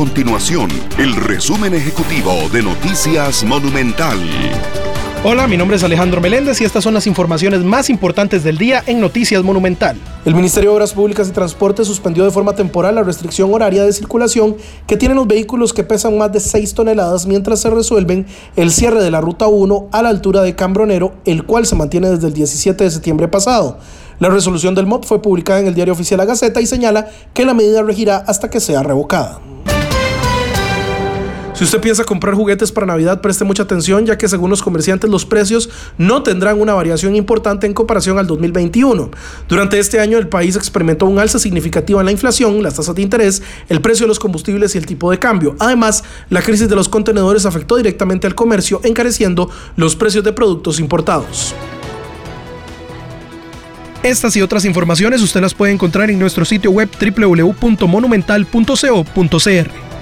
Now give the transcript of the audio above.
continuación el resumen ejecutivo de Noticias Monumental. Hola, mi nombre es Alejandro Meléndez y estas son las informaciones más importantes del día en Noticias Monumental. El Ministerio de Obras Públicas y Transporte suspendió de forma temporal la restricción horaria de circulación que tienen los vehículos que pesan más de 6 toneladas mientras se resuelven el cierre de la Ruta 1 a la altura de Cambronero, el cual se mantiene desde el 17 de septiembre pasado. La resolución del MOP fue publicada en el diario oficial La Gaceta y señala que la medida regirá hasta que sea revocada. Si usted piensa comprar juguetes para Navidad, preste mucha atención, ya que según los comerciantes los precios no tendrán una variación importante en comparación al 2021. Durante este año el país experimentó un alza significativa en la inflación, las tasas de interés, el precio de los combustibles y el tipo de cambio. Además, la crisis de los contenedores afectó directamente al comercio, encareciendo los precios de productos importados. Estas y otras informaciones usted las puede encontrar en nuestro sitio web www.monumental.co.cr.